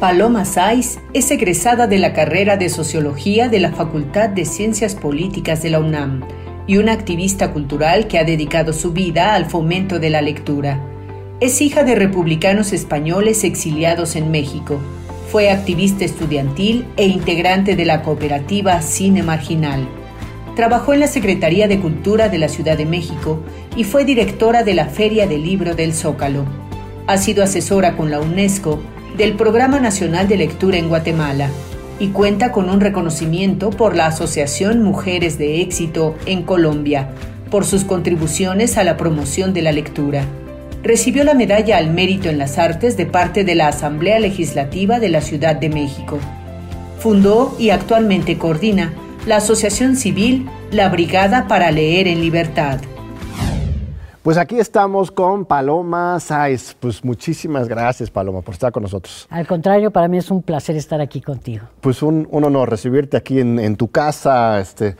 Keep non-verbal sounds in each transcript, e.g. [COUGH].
Paloma Saiz es egresada de la carrera de Sociología de la Facultad de Ciencias Políticas de la UNAM y una activista cultural que ha dedicado su vida al fomento de la lectura. Es hija de republicanos españoles exiliados en México. Fue activista estudiantil e integrante de la cooperativa Cine Marginal. Trabajó en la Secretaría de Cultura de la Ciudad de México y fue directora de la Feria del Libro del Zócalo. Ha sido asesora con la UNESCO del Programa Nacional de Lectura en Guatemala y cuenta con un reconocimiento por la Asociación Mujeres de Éxito en Colombia por sus contribuciones a la promoción de la lectura. Recibió la medalla al mérito en las artes de parte de la Asamblea Legislativa de la Ciudad de México. Fundó y actualmente coordina la asociación civil La Brigada para Leer en Libertad. Pues aquí estamos con Paloma Sáez. Pues muchísimas gracias, Paloma, por estar con nosotros. Al contrario, para mí es un placer estar aquí contigo. Pues un, honor recibirte aquí en, en tu casa, este,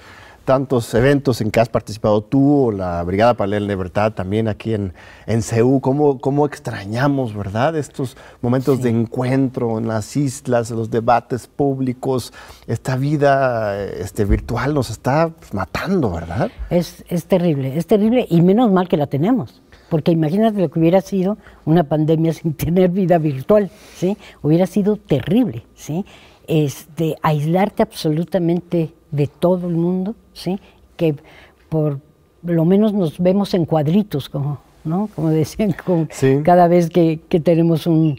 tantos eventos en que has participado tú, la Brigada para la Libertad también aquí en, en CEU, cómo, cómo extrañamos, ¿verdad? Estos momentos de encuentro en las islas, los debates públicos, esta vida este, virtual nos está matando, ¿verdad? Es, es terrible, es terrible y menos mal que la tenemos. Porque imagínate lo que hubiera sido una pandemia [LAUGHS] sin tener vida virtual, ¿sí? Hubiera sido terrible, ¿sí? Este, aislarte absolutamente de todo el mundo, ¿sí? que por lo menos nos vemos en cuadritos, como, ¿no? como decían, cada vez que, tenemos un,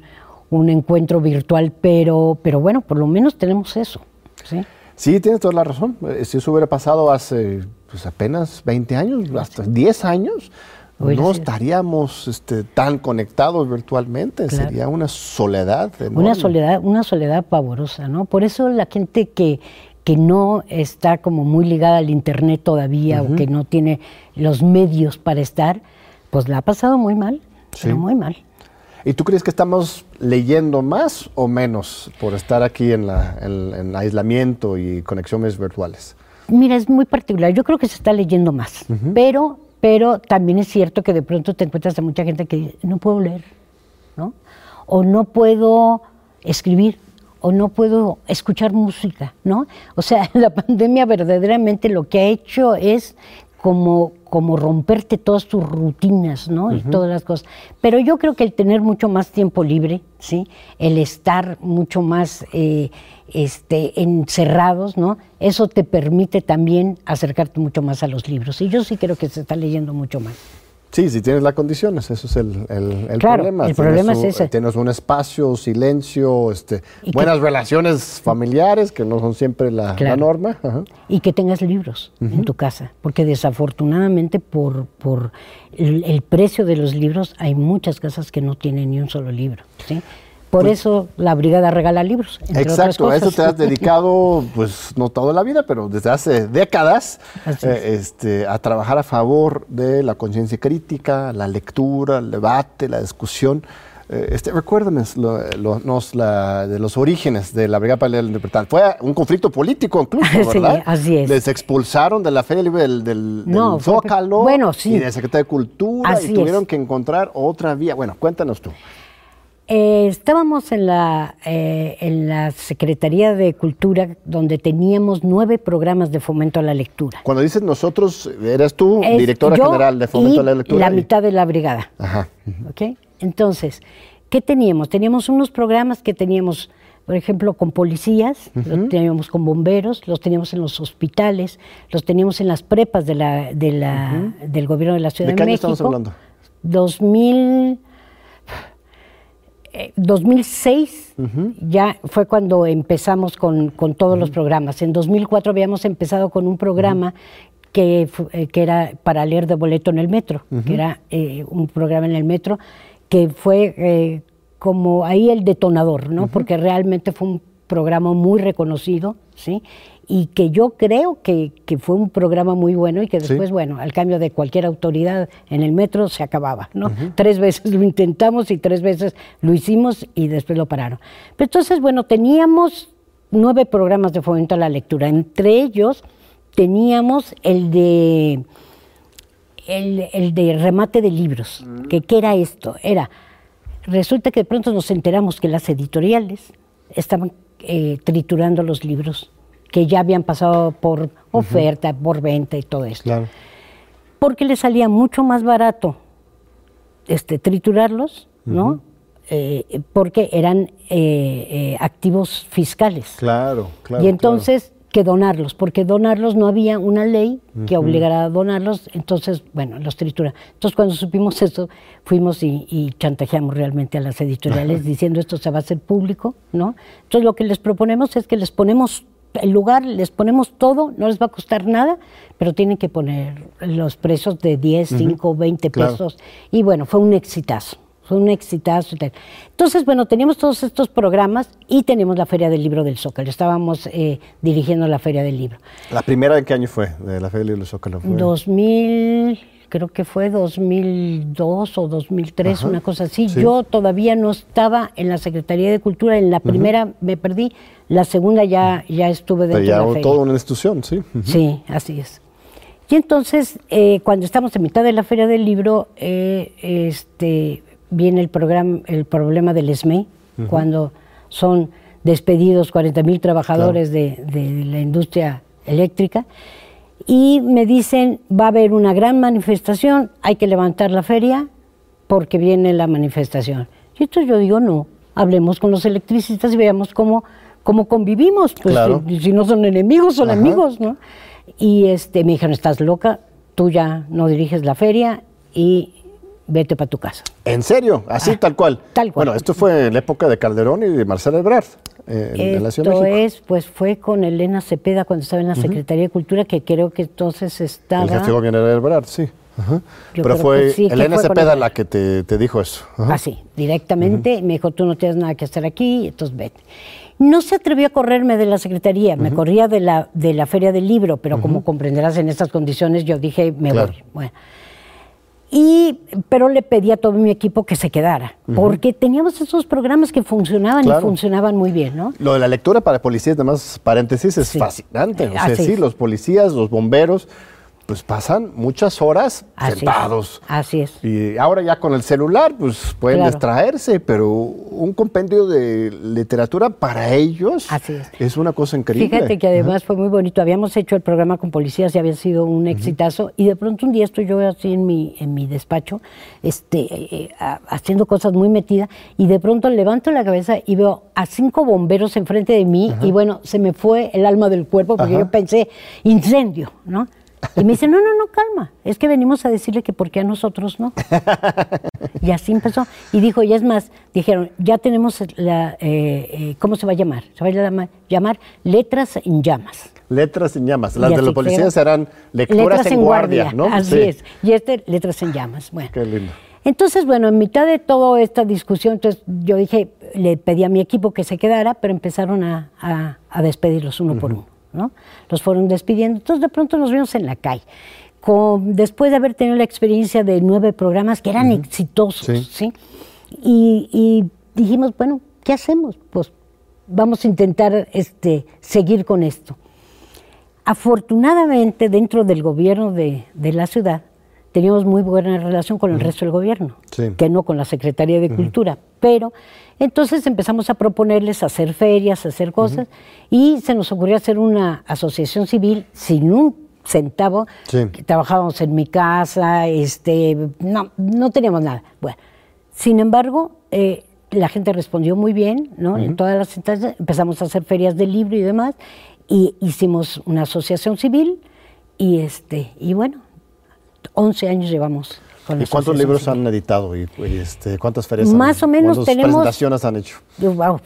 encuentro virtual, pero, pero bueno, por lo menos tenemos eso. Sí, sí tienes toda la razón. Eh, si eso hubiera pasado hace pues, apenas 20 años, hasta 10 años, no estaríamos este, tan conectados virtualmente, sería una soledad. Una soledad, una soledad pavorosa, ¿no? Por eso la gente que, que no está como muy ligada al Internet todavía o que no tiene los medios para estar, pues la ha pasado muy mal, muy mal. ¿Y tú crees que estamos leyendo más o menos por estar aquí en, la, en, aislamiento y conexiones virtuales? Mira, es muy particular. Yo creo que se está leyendo más, pero, pero también es cierto que de pronto te encuentras a mucha gente que no puedo leer, ¿no? O no puedo escribir, o no puedo escuchar música, ¿no? O sea, [LAUGHS] la pandemia verdaderamente lo que ha hecho es como, como romperte todas tus rutinas, ¿no? Y todas las cosas. Pero yo creo que el tener mucho más tiempo libre, ¿sí? El estar mucho más eh, este, encerrados, ¿no? Eso te permite también acercarte mucho más a los libros. Y yo sí creo que se está leyendo mucho más. Sí, si tienes las condiciones, eso es el, el, claro, problema. El problema es ese. Tienes un espacio, silencio, este, buenas relaciones familiares, que no son siempre la, norma. Y que tengas libros en tu casa, porque desafortunadamente por, por el, precio de los libros hay muchas casas que no tienen ni un solo libro. ¿sí? Por pues eso la brigada regala libros. exacto, a eso te has dedicado, [LAUGHS] pues no toda la vida, pero desde hace décadas, eh, este, a trabajar a favor de la conciencia crítica, la lectura, el debate, la discusión. Eh, este, recuérdame de los orígenes de la Brigada para la Libertad. Fue un conflicto político incluso, [LAUGHS] ¿verdad? Sí, así es. Les expulsaron de la Feria Libre del, del, Zócalo bueno, sí. y de Secretaría de Cultura y tuvieron que encontrar otra vía. Bueno, cuéntanos tú. Eh, estábamos en la, eh, en la Secretaría de Cultura, donde teníamos nueve programas de fomento a la lectura. Cuando dices nosotros, eres tú, directora general de fomento a la lectura. La mitad de la brigada. Ajá. Entonces, ¿qué teníamos? Teníamos unos programas que teníamos, por ejemplo, con policías, los teníamos con bomberos, los teníamos en los hospitales, los teníamos en las prepas de la, de la, del gobierno de la Ciudad de, qué México. Año estamos hablando? 2000. 2006 ya fue cuando empezamos con, todos los programas. En 2004 habíamos empezado con un programa que, eh, que, era para leer de boleto en el metro, que era eh, un programa en el metro que fue eh, como ahí el detonador, ¿no? Porque realmente fue un programa muy reconocido, ¿sí? Y que yo creo que, fue un programa muy bueno y que después, bueno, al cambio de cualquier autoridad en el metro se acababa, ¿no? Tres veces lo intentamos y tres veces lo hicimos y después lo pararon. Pero entonces, bueno, teníamos nueve programas de fomento a la lectura. Entre ellos teníamos el de el, de remate de libros. que, ¿Qué era esto? Era, resulta que de pronto nos enteramos que las editoriales estaban eh, triturando los libros que ya habían pasado por oferta, por venta y todo esto. Claro. Porque les salía mucho más barato este, triturarlos, ¿no? Eh, porque eran eh, eh, activos fiscales. Claro, claro. y entonces que donarlos, porque donarlos no había una ley que obligara a donarlos, entonces, bueno, los tritura. Entonces, cuando supimos eso, fuimos y, y chantajeamos realmente a las editoriales [LAUGHS] diciendo esto se va a hacer público, ¿no? Entonces, lo que les proponemos es que les ponemos el lugar, les ponemos todo, no les va a costar nada, pero tienen que poner los precios de 10, 5, 20 claro. pesos. Y bueno, fue un exitazo. Fue un exitazo. Entonces, bueno, teníamos todos estos programas y tenemos la Feria del Libro del Zócalo. Estábamos eh, dirigiendo la Feria del Libro. ¿La primera de qué año fue? De la Feria del Libro de Zócalo. Fue? 2000, creo que fue 2002 o 2003, Ajá, una cosa así. sí. Yo todavía no estaba en la Secretaría de Cultura. En la primera me perdí, la segunda ya, ya estuve dentro ya de la feria. toda una institución, sí. Ujú. Sí, así es. Y entonces, eh, cuando estamos en mitad de la Feria del Libro, eh, este, viene el, programa, el problema del SME, cuando son despedidos 40 mil trabajadores de, de la industria eléctrica, y me dicen, va a haber una gran manifestación, hay que levantar la feria porque viene la manifestación. Y entonces yo digo, no, hablemos con los electricistas y veamos cómo, cómo convivimos, pues Claro. si, si no son enemigos, son Ajá. amigos, ¿no? Y este, me dijeron, estás loca, tú ya no diriges la feria y vete para tu casa. ¿En serio? Así, tal cual. Ah, tal cual. Bueno, esto fue en la época de Calderón y de Marcelo Ebrard, eh, en, en la Ciudad de Esto México. es, pues fue con Elena Cepeda cuando estaba en la Secretaría de Cultura, que creo que entonces estaba... El jefe gobierno era Ebrard, sí. Ajá. Pero fue sí, Elena Cepeda la que te, te dijo eso. Ajá. Así, directamente. Me dijo, tú no tienes nada que hacer aquí, entonces vete. No se atrevió a correrme de la secretaría, me corría de la, de la feria del libro, pero como comprenderás en estas condiciones, yo dije, me Claro. voy. Bueno. Y, pero le pedí a todo mi equipo que se quedara, porque teníamos esos programas que funcionaban Claro. y funcionaban muy bien, ¿no? Lo de la lectura para policías, nada más paréntesis, es Sí. fascinante. O sea, Así sí, los policías, los bomberos, pues pasan muchas horas Así es. sentados. Así es. Y ahora ya con el celular, pues pueden Claro. distraerse, pero un compendio de literatura para ellos Así es. una cosa increíble. Fíjate que además fue muy bonito. Habíamos hecho el programa con policías y había sido un exitazo. Y de pronto un día estoy yo así en mi, en mi despacho, este, eh, a- haciendo cosas muy metidas, y de pronto levanto la cabeza y veo a cinco bomberos enfrente de mí, y bueno, se me fue el alma del cuerpo porque yo pensé, incendio, ¿no? Y me dice, no, no, no, calma, es que venimos a decirle que por qué a nosotros no. [LAUGHS] Y así empezó. Y dijo, y es más, dijeron, ya tenemos la, eh, eh, ¿cómo se va a llamar? Se va a llamar, llamar Letras en Llamas. Letras en llamas. Las de los policías serán lecturas en, guardia, ¿no? Así Sí. es. Y este, Letras en Llamas. Bueno. Qué lindo. Entonces, bueno, en mitad de toda esta discusión, entonces yo dije, le pedí a mi equipo que se quedara, pero empezaron a, a- a despedirlos uno por uno, ¿no? Los fueron despidiendo. Entonces, de pronto nos vimos en la calle. Con, después de haber tenido la experiencia de nueve programas que eran exitosos, Sí. ¿sí? Y, y dijimos, bueno, ¿qué hacemos? Pues vamos a intentar este, seguir con esto. Afortunadamente, dentro del gobierno de, de la ciudad, teníamos muy buena relación con el resto del gobierno, Sí. que no con la Secretaría de Cultura. Pero entonces empezamos a proponerles hacer ferias, hacer cosas, y se nos ocurrió hacer una asociación civil sin un centavo. Sí. que Trabajábamos en mi casa, este, no, no teníamos nada. Bueno, sin embargo, eh, la gente respondió muy bien, ¿no? En todas las instancias empezamos a hacer ferias del libro y demás, y hicimos una asociación civil, y este, y bueno, 11 años llevamos con ¿Y cuántos libros civil. han editado? ¿Y, y, este, cuántas ferias han- Más o menos tenemos- presentaciones han hecho? Yo, wow.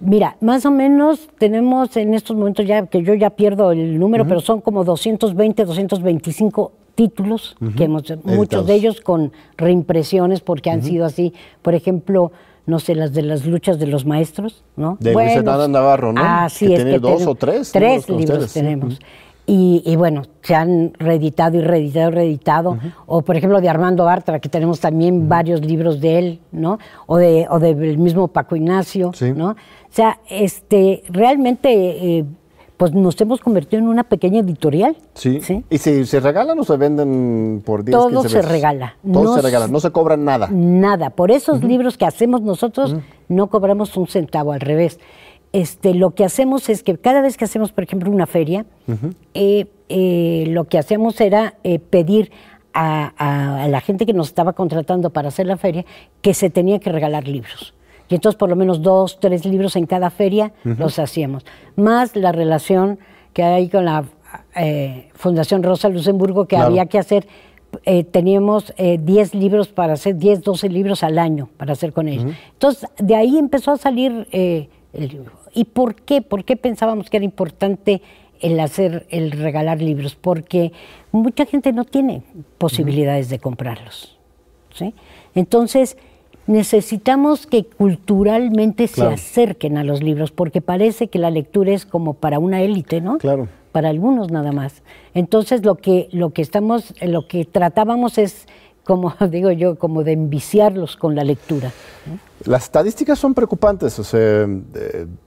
Mira, más o menos tenemos en estos momentos ya, que yo ya pierdo el número, pero son como 220, 225 títulos, que hemos, muchos Editados. de ellos con reimpresiones, porque han sido así, por ejemplo, no sé, las de las luchas de los maestros, ¿no? De Luis Hernández Navarro, ¿no? Así Que es. tiene que dos tenemos- o tres Tres libros libros sí. Y, y bueno, se han reeditado y reeditado y reeditado. O por ejemplo de Armando Bartra, que tenemos también varios libros de él, ¿no? O de o del mismo Paco Ignacio, Sí. ¿no? O sea, este, realmente eh, pues nos hemos convertido en una pequeña editorial. Sí. ¿Y si se regalan o se venden por 10, Todo se regala. Todo se regala, no se cobra nada. Nada. Por esos libros que hacemos nosotros, no cobramos un centavo, al revés. Este, lo que hacemos es que cada vez que hacemos, por ejemplo, una feria, eh, eh, lo que hacemos era eh, pedir a, la gente que nos estaba contratando para hacer la feria que se tenía que regalar libros. Y entonces por lo menos dos, tres libros en cada feria los hacíamos. Más la relación que hay con la eh, Fundación Rosa Luxemburgo que había que hacer. Eh, teníamos 10 eh, libros para hacer, 10, 12 libros al año para hacer con ellos. Entonces, de ahí empezó a salir el libro. ¿Y por qué? ¿Por qué pensábamos que era importante el hacer, el regalar libros? Porque mucha gente no tiene posibilidades de comprarlos. ¿sí? Entonces, necesitamos que culturalmente se acerquen a los libros, porque parece que la lectura es como para una élite, ¿no? Claro. Para algunos nada más. Entonces lo que, lo que estamos, lo que tratábamos es, como [LAUGHS] digo yo, como de enviciarlos con la lectura. Las estadísticas son preocupantes, o sea,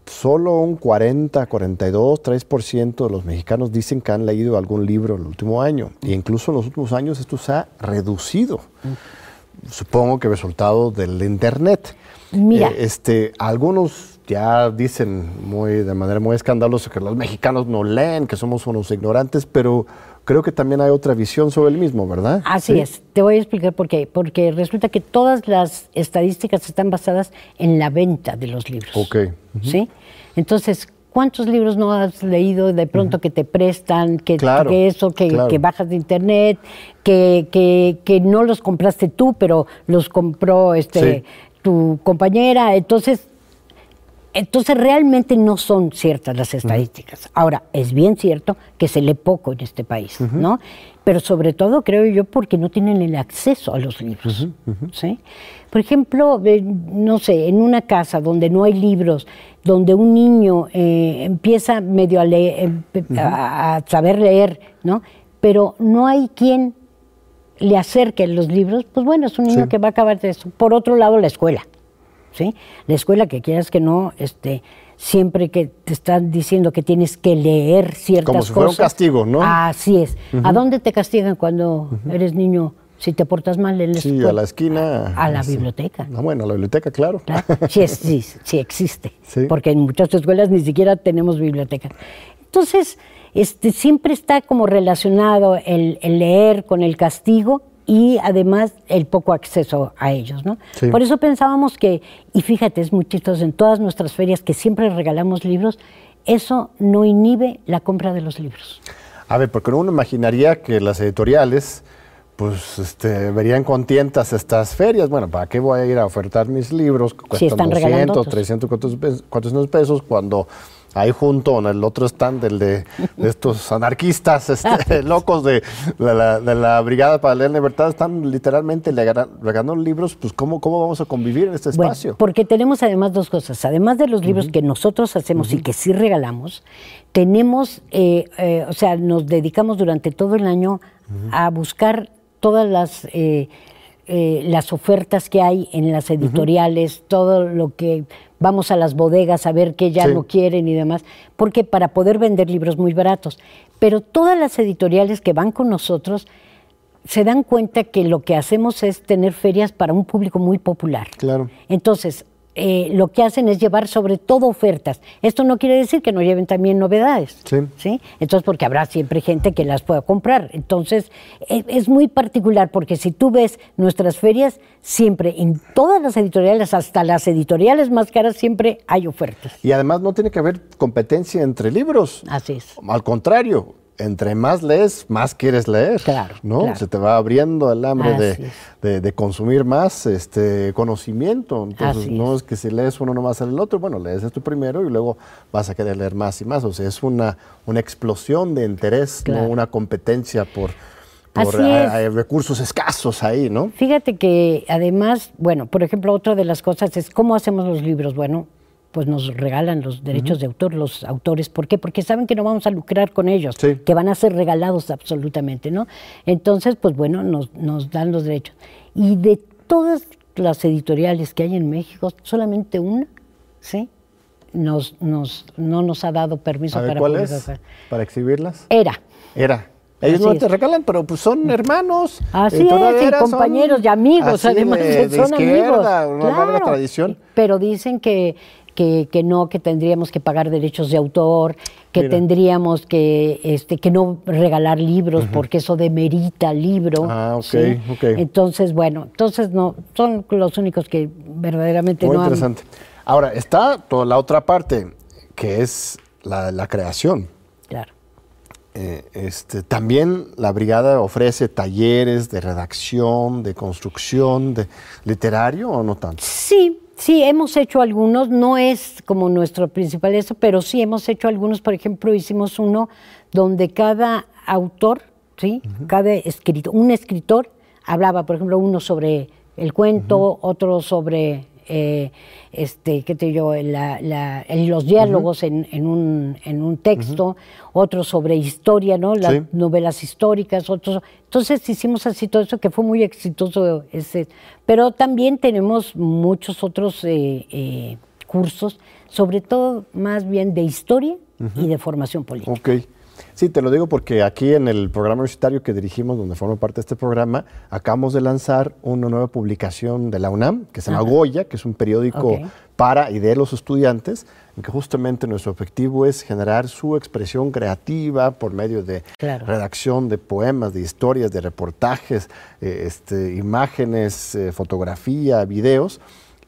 solo un 40, 42, 3% de los mexicanos dicen que han leído algún libro el último año, e incluso en los últimos años esto se ha reducido. Mm supongo que resultado del Internet. Mira. Eh, este, algunos ya dicen muy, de manera muy escandalosa que los mexicanos no leen, que somos unos ignorantes, pero creo que también hay otra visión sobre el mismo, ¿verdad? Así es. Te voy a explicar por qué. Porque resulta que todas las estadísticas están basadas en la venta de los libros. Ok. ¿Sí? Entonces, ¿Cuántos libros no has leído de pronto que te prestan, que, eso, que, bajas de internet, que, que, no los compraste tú, pero los compró este tu compañera? Entonces, entonces realmente no son ciertas las estadísticas. Ahora, es bien cierto que se lee poco en este país, ¿no? Pero sobre todo creo yo porque no tienen el acceso a los libros. ¿sí? Por ejemplo, no sé, en una casa donde no hay libros, donde un niño eh, empieza medio a, leer, a, saber leer, ¿no? Pero no hay quien le acerque los libros, pues bueno, es un niño que va a acabar de eso. Por otro lado, la escuela. ¿Sí? La escuela que quieras que no, este, siempre que te están diciendo que tienes que leer ciertas cosas. Como si fuera un castigo, ¿no? Así es. ¿A dónde te castigan cuando eres niño? Si te portas mal en la Sí, a la esquina. A la biblioteca. Ah, bueno, a la biblioteca, claro. Sí, sí, sí, existe. [LAUGHS] Porque en muchas escuelas ni siquiera tenemos biblioteca. Entonces, este, siempre está como relacionado el leer con el castigo y además el poco acceso a ellos, ¿no? Por eso pensábamos que, y fíjate, es muy chistoso, en todas nuestras ferias que siempre regalamos libros, eso no inhibe la compra de los libros. A ver, porque uno imaginaría que las editoriales pues este, verían contentas estas ferias. Bueno, ¿para qué voy a ir a ofertar mis libros? Cuestan 200, 300, 400 pesos cuando ahí junto en el otro stand, el de, estos anarquistas este, [LAUGHS] locos de, la, Brigada para la Libertad, están literalmente regalando libros, pues ¿cómo, ¿cómo vamos a convivir en este espacio? porque tenemos además dos cosas, además de los libros que nosotros hacemos y que sí regalamos, tenemos, eh, eh, o sea, nos dedicamos durante todo el año a buscar todas las... Eh, las ofertas que hay en las editoriales, todo lo que vamos a las bodegas a ver qué ya no quieren y demás, porque para poder vender libros muy baratos. Pero todas las editoriales que van con nosotros se dan cuenta que lo que hacemos es tener ferias para un público muy popular. Claro. Entonces, eh, lo que hacen es llevar sobre todo ofertas. Esto no quiere decir que no lleven también novedades. Sí. ¿sí? Entonces, porque habrá siempre gente que las pueda comprar. Entonces, e, es, muy particular porque si tú ves nuestras ferias, siempre en todas las editoriales, hasta las editoriales más caras, siempre hay ofertas. Y además no tiene que haber competencia entre libros. Así es. Al contrario, entre más lees, más quieres leer. Claro. ¿no? Se te va abriendo el hambre de, consumir más este conocimiento. Entonces, no es que si lees uno no va a ser el otro. Bueno, lees esto primero y luego vas a querer leer más y más. O sea, es una, una explosión de interés, no una competencia por, recursos escasos ahí, ¿no? Fíjate que además, bueno, por ejemplo, otra de las cosas es cómo hacemos los libros. Bueno, pues nos regalan los derechos de autor, los autores. ¿Por qué? Porque saben que no vamos a lucrar con ellos, que van a ser regalados absolutamente, ¿no? Entonces, pues bueno, nos, nos dan los derechos. Y de todas las editoriales que hay en México, solamente una, ¿sí? nos, nos, no nos ha dado permiso A ver, para ¿cuál poder es? hacer. ¿Para exhibirlas? Era. Era. Ellos Así no es. te regalan, pero pues son hermanos. Así es, y son compañeros y amigos, además de, de- son amigos. una larga claro. tradición. Pero dicen que, que, que no, que tendríamos que pagar derechos de autor, que Mira. tendríamos que, este, que no regalar libros porque eso demerita libro. Ah, ok, ¿sí? ok. Entonces, bueno, entonces no, son los únicos que verdaderamente Muy no han- interesante. Ahora, está toda la otra parte, que es la, la creación. Claro. Eh, este, también la brigada ofrece talleres de redacción, de construcción, de literario o no tanto. Sí, sí, hemos hecho algunos, no es como nuestro principal eso, pero sí hemos hecho algunos, por ejemplo, hicimos uno donde cada autor, ¿sí? Cada escritor, un escritor hablaba, por ejemplo, uno sobre el cuento, otro sobre eh, este, ¿qué te digo? La- la- los diálogos en, en un, en un texto, otro sobre historia, ¿no? Las Sí. novelas históricas, otros. Entonces hicimos así todo eso que fue muy exitoso ese. Pero también tenemos muchos otros eh, eh, cursos, sobre todo más bien de historia y de formación política. Ok. Sí, te lo digo porque aquí en el programa universitario que dirigimos, donde formo parte de este programa, acabamos de lanzar una nueva publicación de la UNAM, que se llama Goya, que es un periódico para y de los estudiantes, en que justamente nuestro objetivo es generar su expresión creativa por medio de Claro. redacción de poemas, de historias, de reportajes, eh, este, imágenes, eh, fotografía, videos.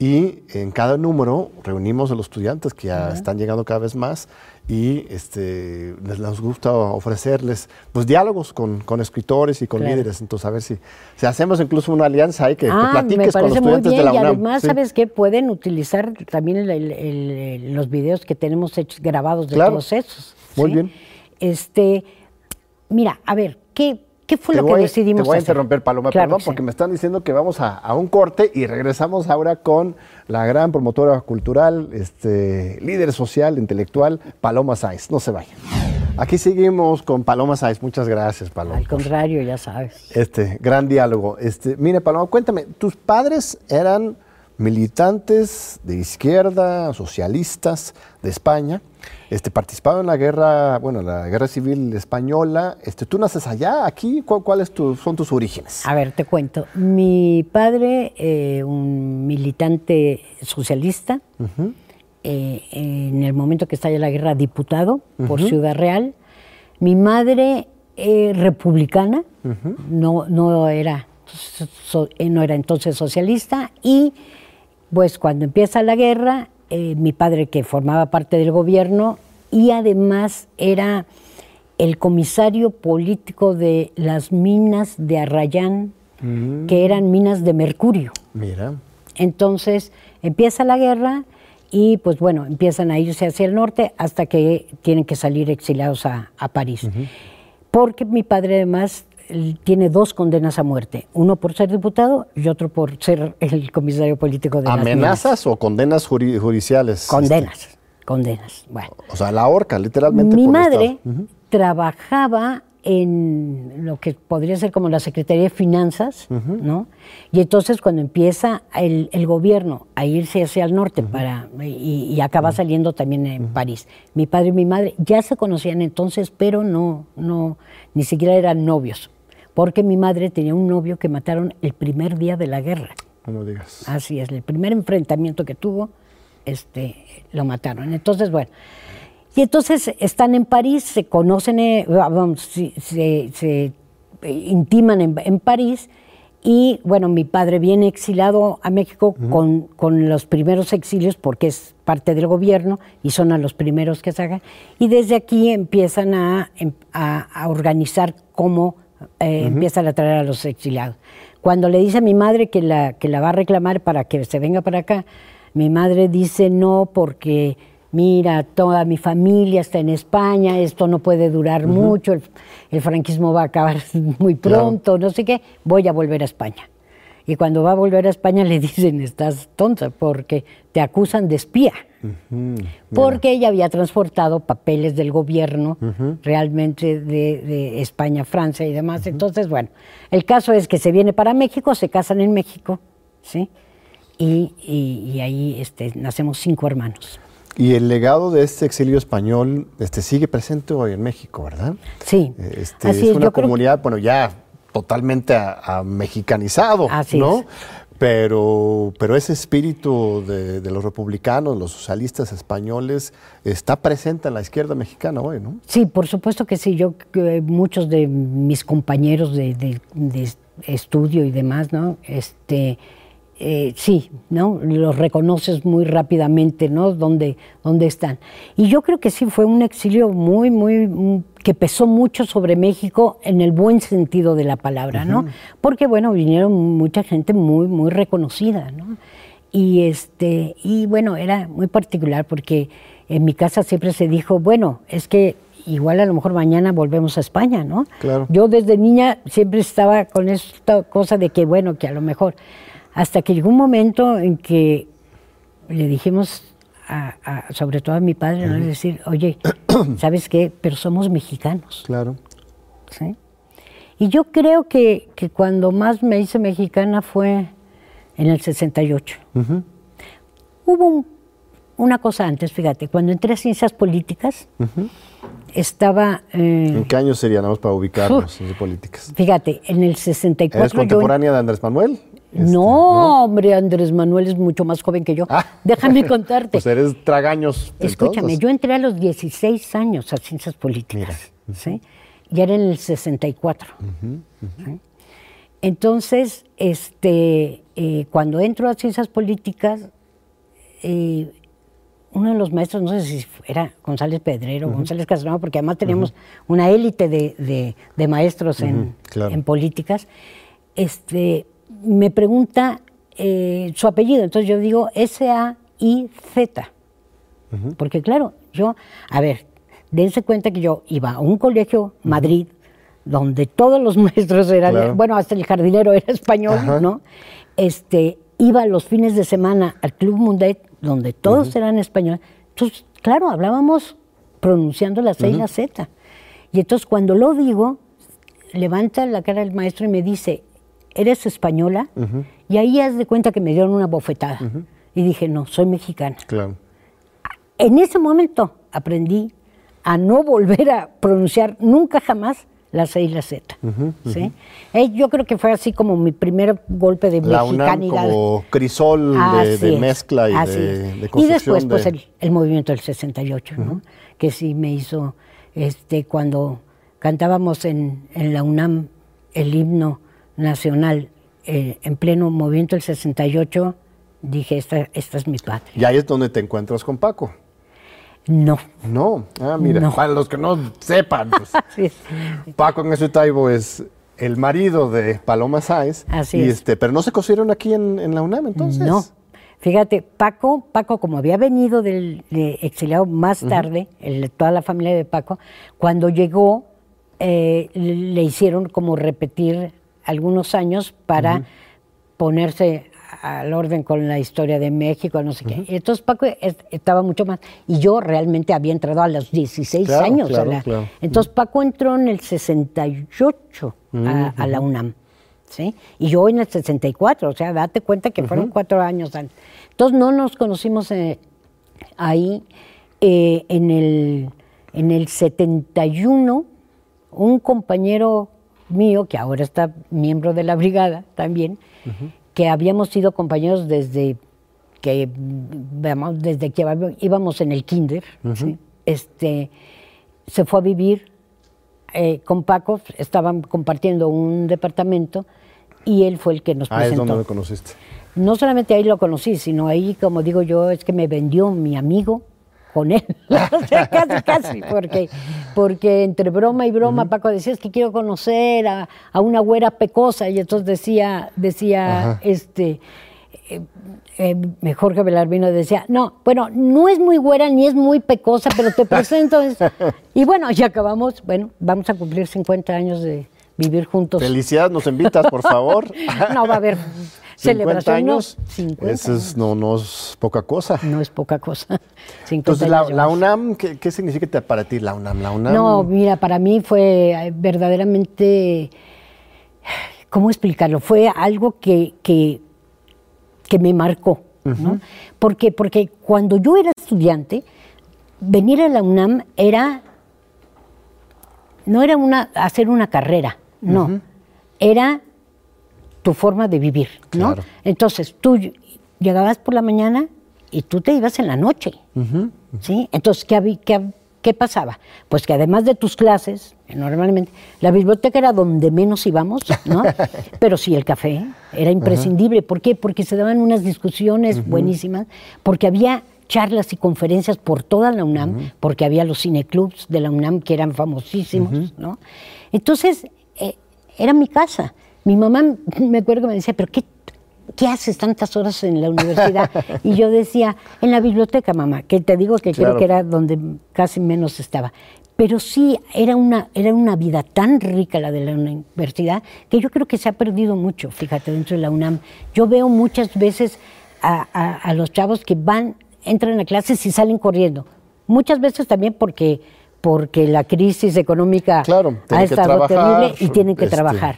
Y en cada número reunimos a los estudiantes que ya están llegando cada vez más y este, les gusta ofrecerles pues diálogos con, con escritores y con Claro. líderes. Entonces, a ver si, si hacemos incluso una alianza ahí que, que Ah, platiques me con los parece muy estudiantes bien de la y UNAM. además, Sí. ¿sabes qué? Pueden utilizar también el- el- el- los videos que tenemos hechos, grabados de Claro. todos esos. Muy bien. Este, mira, a ver, ¿qué, qué fue Te lo que voy, decidimos te voy a hacer? interrumpir, Paloma, Claro perdón, que sí. porque me están diciendo que vamos a, a un corte y regresamos ahora con la gran promotora cultural, este, líder social, intelectual, Paloma Sáenz. No se vayan. Aquí seguimos con Paloma Sáenz. Muchas gracias, Paloma. Al contrario, ya sabes. Este, gran diálogo. Este, mire, Paloma, cuéntame, ¿tus padres eran militantes de izquierda, socialistas de España? Este, participaron en la guerra, bueno, la guerra civil española. Este, ¿Tú naces allá, aquí? ¿Cu- ¿Cuáles tu- son tus orígenes? A ver, te cuento. Mi padre, eh, un militante socialista, eh, en el momento que estalla la guerra, diputado por Ciudad Real. Mi madre, eh, republicana, no, no, era, so- eh, no era entonces socialista. Y pues cuando empieza la guerra, eh, mi padre, que formaba parte del gobierno y además era el comisario político de las minas de Arrayán, que eran minas de mercurio. Mira. Entonces empieza la guerra y pues bueno, empiezan a irse hacia el norte hasta que tienen que salir exiliados a, a París. Porque mi padre además tiene dos condenas a muerte, uno por ser diputado y otro por ser el comisario político de. ¿Amenazas o condenas juri- judiciales? Condenas, condenas. Bueno. O sea, la horca, literalmente. Mi por madre trabajaba en lo que podría ser como la Secretaría de Finanzas, ¿no? Y entonces cuando empieza el, el gobierno a irse hacia el norte para y, y acaba saliendo también en París. Mi padre y mi madre ya se conocían entonces, pero no, no, ni siquiera eran novios, porque mi madre tenía un novio que mataron el primer día de la guerra. No digas. Así es, el primer enfrentamiento que tuvo, este, lo mataron. Entonces, bueno, y entonces están en París, se conocen, eh, vamos, se, se- se, eh, intiman en, en París y, bueno, mi padre viene exilado a México con, con los primeros exilios porque es parte del gobierno y son a los primeros que sacan. Y desde aquí empiezan a, em- a- a organizar cómo eh, empiezan a traer a los exiliados. Cuando le dice a mi madre que la, que la va a reclamar para que se venga para acá, mi madre dice no porque, mira, toda mi familia está en España, esto no puede durar mucho, el, el franquismo va a acabar [LAUGHS] muy pronto, no sé qué, voy a volver a España. Y cuando va a volver a España le [LAUGHS] dicen, estás tonta porque te acusan de espía. Porque ella había transportado papeles del gobierno realmente de, de España, Francia y demás. Entonces, bueno, el caso es que se viene para México, se casan en México, ¿sí? Y, y- y ahí este, nacemos cinco hermanos. Y el legado de este exilio español este, sigue presente hoy en México, ¿verdad? Sí. Este, es, una comunidad, bueno, ya totalmente a, mexicanizado, ¿no? Pero, pero ese espíritu de, los republicanos, los socialistas españoles, está presente en la izquierda mexicana hoy, ¿no? Sí, por supuesto que sí. Yo, muchos de mis compañeros de, de estudio y demás, ¿no? Este, eh, sí, ¿no? Los reconoces muy rápidamente, ¿no? Dónde, dónde están. Y yo creo que sí fue un exilio muy, muy, mm, que pesó mucho sobre México en el buen sentido de la palabra, ¿no? Porque, bueno, vinieron mucha gente muy, muy reconocida, ¿no? Y, este, y bueno, era muy particular porque en mi casa siempre se dijo, bueno, es que igual a lo mejor mañana volvemos a España, ¿no? Claro. Yo desde niña siempre estaba con esta cosa de que, bueno, que a lo mejor hasta que llegó un momento en que le dijimos, a, sobre todo a mi padre, ¿no? decir, oye, [CLEARS THROAT] ¿sabes qué? Pero somos mexicanos. Claro. ¿Sí? Y yo creo que, que cuando más me hice mexicana fue en el 68. Hubo una cosa antes, fíjate, cuando entré a ciencias políticas, estaba... Eh, ¿En qué año sería, nada más para ubicarnos, en ciencias políticas? Fíjate, en el 64... ¿Eres contemporánea de Andrés Manuel? Este, no, hombre, Andrés Manuel es mucho más joven que yo. Ah. Déjame [LAUGHS] contarte. pues eres tragaños. Escúchame, yo entré a los 16 años a ciencias políticas. ¿sí? Ya era en el 64. Entonces, este, eh, cuando entro a ciencias políticas, eh, uno de los maestros, no sé si era González Pedrero, o González Casanova, porque además teníamos una élite de, maestros en, en políticas, este, me pregunta eh, su apellido, entonces yo digo S-A-I-Z. Porque claro, yo, a ver, dense cuenta que yo iba a un colegio, Madrid, donde todos los [LAUGHS] maestros eran, bueno, hasta el jardinero era español, ¿no? Este, iba los fines de semana al Club Mundet, donde todos eran españoles. Entonces, claro, hablábamos pronunciando la C y la Z. Y entonces cuando lo digo, levanta la cara el maestro y me dice, ¿eres española? Y ahí haz de cuenta que me dieron una bofetada. Y dije, no, soy mexicana. Claro. En ese momento aprendí a no volver a pronunciar nunca jamás la C y la Z. ¿sí? Eh, yo creo que fue así como mi primer golpe de la mexicanidad. como crisol de, mezcla y de, de, Y después, pues, el, movimiento del 68, ¿no? que sí me hizo, este, cuando cantábamos en, en la UNAM el himno nacional eh, en pleno movimiento del 68, dije, esta, esta es mi patria. Y ahí es donde te encuentras con Paco. No. No. Ah, mira, para los que no sepan, pues, [LAUGHS] Paco en ese taibo es el marido de Paloma Sáez. Así y es. Este, pero no se cosieron aquí en, la UNAM, entonces. No. Fíjate, Paco, Paco, como había venido del exiliado más tarde, toda la familia de Paco, cuando llegó, eh, le hicieron como repetir algunos años para ponerse al orden con la historia de México, no sé qué. Entonces Paco estaba mucho más. Y yo realmente había entrado a los 16 años. Entonces Paco entró en el 68 a, la UNAM. ¿sí? Y yo en el 64, o sea, date cuenta que fueron cuatro años antes. Entonces no nos conocimos eh, ahí. Eh, en, el, en el 71, un compañero mío, que ahora está miembro de la brigada también, que habíamos sido compañeros desde que, desde que íbamos en el kinder, este, se fue a vivir eh, con Paco, estaban compartiendo un departamento y él fue el que nos presentó. Ah, es donde lo conociste. No solamente ahí lo conocí, sino ahí, como digo yo, es que me vendió mi amigo con él. [LAUGHS] o sea, casi, casi, porque, porque entre broma y broma Paco decía, es que quiero conocer a, una güera pecosa, y entonces decía, decía, este, eh, eh, Jorge Belarmino decía, no, bueno, no es muy güera ni es muy pecosa, pero te presento. y bueno, ya acabamos, bueno, vamos a cumplir 50 años de vivir juntos. Felicidades, nos invitas, por favor. [LAUGHS] no, va a haber 50 años. Eso es, no, no es poca cosa. No es poca cosa. [LAUGHS] Entonces, la, UNAM, ¿qué, significa para ti la UNAM? la UNAM? No, mira, para mí fue eh, verdaderamente, ¿cómo explicarlo? Fue algo que, que, que me marcó, ¿no? ¿Por qué? Porque cuando yo era estudiante, venir a la UNAM era, no era una, hacer una carrera, no, era tu forma de vivir, ¿no? Claro. Entonces, tú llegabas por la mañana y tú te ibas en la noche, ¿sí? Entonces, ¿qué, qué, qué pasaba? Pues que además de tus clases, normalmente, la biblioteca era donde menos íbamos, ¿no? [LAUGHS] Pero sí, el café era imprescindible. ¿Por qué? Porque se daban unas discusiones buenísimas, porque había charlas y conferencias por toda la UNAM, porque había los cineclubs de la UNAM que eran famosísimos, ¿no? Entonces, eh, era mi casa. Mi mamá, [LAUGHS] me acuerdo que me decía, pero ¿qué, ¿qué haces tantas horas en la universidad? [LAUGHS] Y yo decía, en la biblioteca, mamá, que te digo que Claro. creo que era donde casi menos estaba. Pero sí, era una, era una vida tan rica la de la universidad que yo creo que se ha perdido mucho, fíjate, dentro de la UNAM. Yo veo muchas veces a, a- a los chavos que van, entran a clases y salen corriendo. Muchas veces también porque, porque la crisis económica Claro, ha estado trabajar, terrible y tienen que este, trabajar.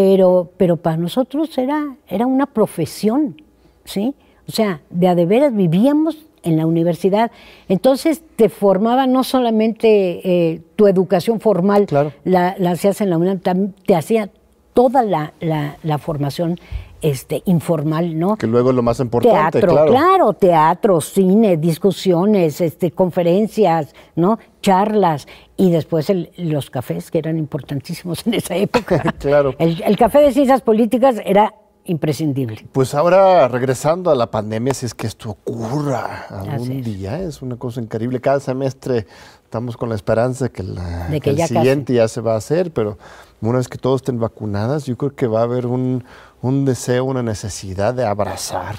Pero, pero para nosotros era, era una profesión, ¿sí? O sea, de a de veras vivíamos en la universidad. Entonces te formaba no solamente eh, tu educación formal, Claro. la, la hacías en la UNAM, te hacía toda la, la- la formación este, informal, ¿no? Que luego es lo más importante, teatro, claro. teatro, cine, discusiones, este, conferencias, ¿no? Charlas y después el- los cafés que eran importantísimos en esa época. [LAUGHS] Claro. El, el café de ciencias políticas era imprescindible. Pues ahora regresando a la pandemia, si es que esto ocurra algún es. día, es una cosa increíble. Cada semestre estamos con la esperanza de que, la- De que que el ya casi. siguiente ya se va a hacer, pero una vez que todos estén vacunadas, yo creo que va a haber un, un deseo, una necesidad de abrazar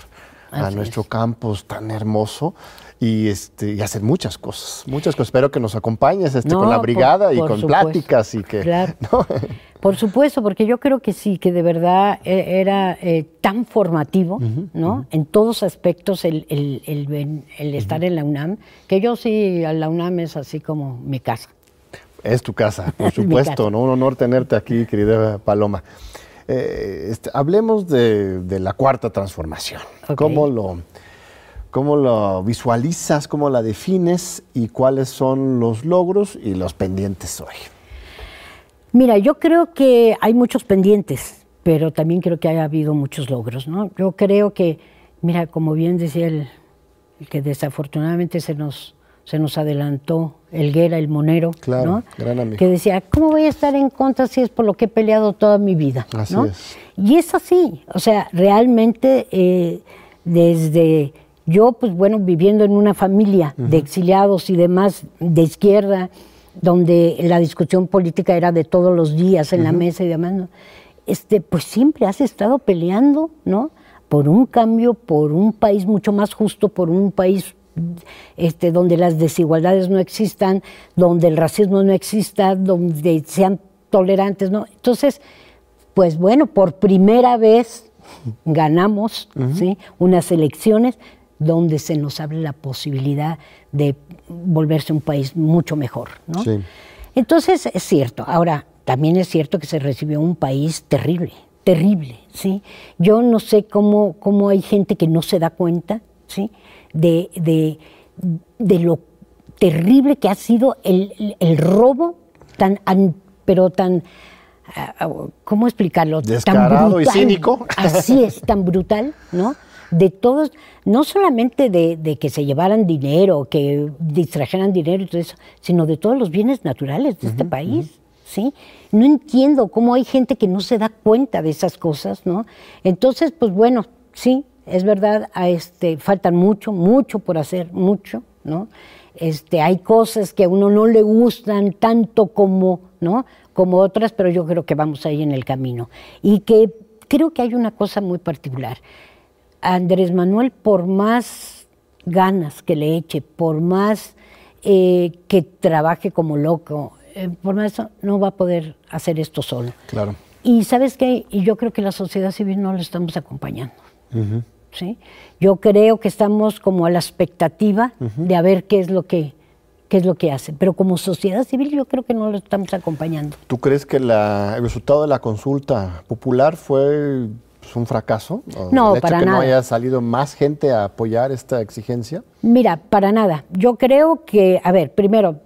a nuestro es. campus tan hermoso y, este, y hacer muchas cosas, muchas cosas. Espero que nos acompañes este, con la por- brigada y por con supuesto. pláticas y que... Claro. [LAUGHS] ¿no? Por supuesto, porque yo creo que sí, que de verdad eh, era eh, tan formativo, ¿no? En todos aspectos el, el- el estar en la UNAM, que yo sí, la UNAM es así como mi casa. Es tu casa, por [LAUGHS] supuesto, casa. ¿no? Un honor tenerte aquí, querida Paloma. Eh, este, hablemos de, de la cuarta transformación. Ok. ¿Cómo, lo, ¿Cómo lo visualizas, cómo la defines y cuáles son los logros y los pendientes hoy? Mira, yo creo que hay muchos pendientes, pero también creo que ha habido muchos logros, ¿no? Yo creo que, mira, como bien decía el, el que desafortunadamente se nos, se nos adelantó, Elguera, el monero, Claro, ¿no? gran amigo. Que decía, ¿cómo voy a estar en contra si es por lo que he peleado toda mi vida? Así ¿no? es. Y es así, o sea, realmente eh, desde yo, pues bueno, viviendo en una familia de exiliados y demás de izquierda, donde la discusión política era de todos los días en la mesa y demás, ¿no? este, pues siempre has estado peleando, ¿no? Por un cambio, por un país mucho más justo, por un país este, donde las desigualdades no existan, donde el racismo no exista, donde sean tolerantes, ¿no? Entonces, pues bueno, por primera vez ganamos ¿sí? unas elecciones donde se nos abre la posibilidad de volverse un país mucho mejor. ¿no? Sí. Entonces, es cierto. Ahora, también es cierto que se recibió un país terrible, terrible. ¿sí? Yo no sé cómo, cómo hay gente que no se da cuenta ¿sí? De, de, de lo terrible que ha sido el, el robo, tan, an- pero tan, ah, ¿cómo explicarlo? Tan Descarado y brutal. cínico. [LAUGHS] Así es, tan brutal, ¿no? De todos, no solamente de, de que se llevaran dinero, que distrajeran dinero y todo eso, sino de todos los bienes naturales de este país, ¿sí? No entiendo cómo hay gente que no se da cuenta de esas cosas, ¿no? Entonces, pues bueno, sí, es verdad, a este, faltan mucho, mucho por hacer, mucho, ¿no? Este, hay cosas que a uno no le gustan tanto como, ¿no? como otras, pero yo creo que vamos ahí en el camino. Y que creo que hay una cosa muy particular. Andrés Manuel, por más ganas que le eche, por más eh, que trabaje como loco, eh, por más eso, no va a poder hacer esto solo. Claro. Y sabes qué, y yo creo que la sociedad civil no lo estamos acompañando. ¿Sí? Yo creo que estamos como a la expectativa de a ver qué es lo que qué es lo que hacen, pero como sociedad civil yo creo que no lo estamos acompañando. ¿Tú crees que la- el resultado de la consulta popular fue pues, un fracaso? No, ¿El hecho para que nada. no haya salido más gente a apoyar esta exigencia? Mira, para nada. Yo creo que, a ver, primero,